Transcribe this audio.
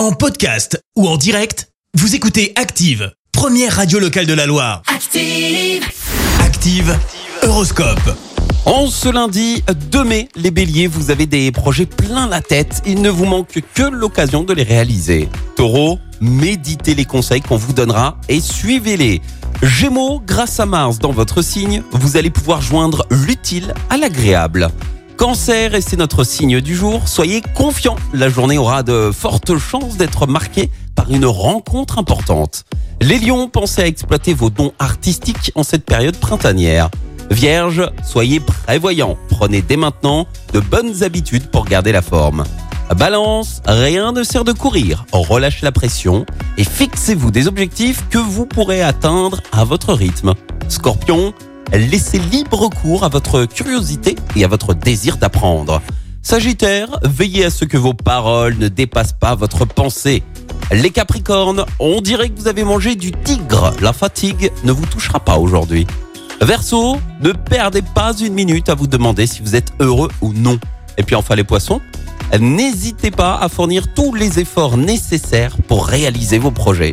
En podcast ou en direct, vous écoutez Active, première radio locale de la Loire. Active. Active, Horoscope. En ce lundi 2 mai, les béliers, vous avez des projets plein la tête. Il ne vous manque que l'occasion de les réaliser. Taureau, méditez les conseils qu'on vous donnera et suivez-les. Gémeaux, grâce à Mars dans votre signe, vous allez pouvoir joindre l'utile à l'agréable. Cancer, et c'est notre signe du jour, soyez confiants. La journée aura de fortes chances d'être marquée par une rencontre importante. Les lions, pensez à exploiter vos dons artistiques en cette période printanière. Vierge, soyez prévoyants. Prenez dès maintenant de bonnes habitudes pour garder la forme. Balance, rien ne sert de courir. Relâchez la pression et fixez-vous des objectifs que vous pourrez atteindre à votre rythme. Scorpion, laissez libre cours à votre curiosité et à votre désir d'apprendre. Sagittaire, veillez à ce que vos paroles ne dépassent pas votre pensée. Les Capricornes, on dirait que vous avez mangé du tigre. La fatigue ne vous touchera pas aujourd'hui. Verseau, ne perdez pas une minute à vous demander si vous êtes heureux ou non. Et puis enfin les poissons, n'hésitez pas à fournir tous les efforts nécessaires pour réaliser vos projets.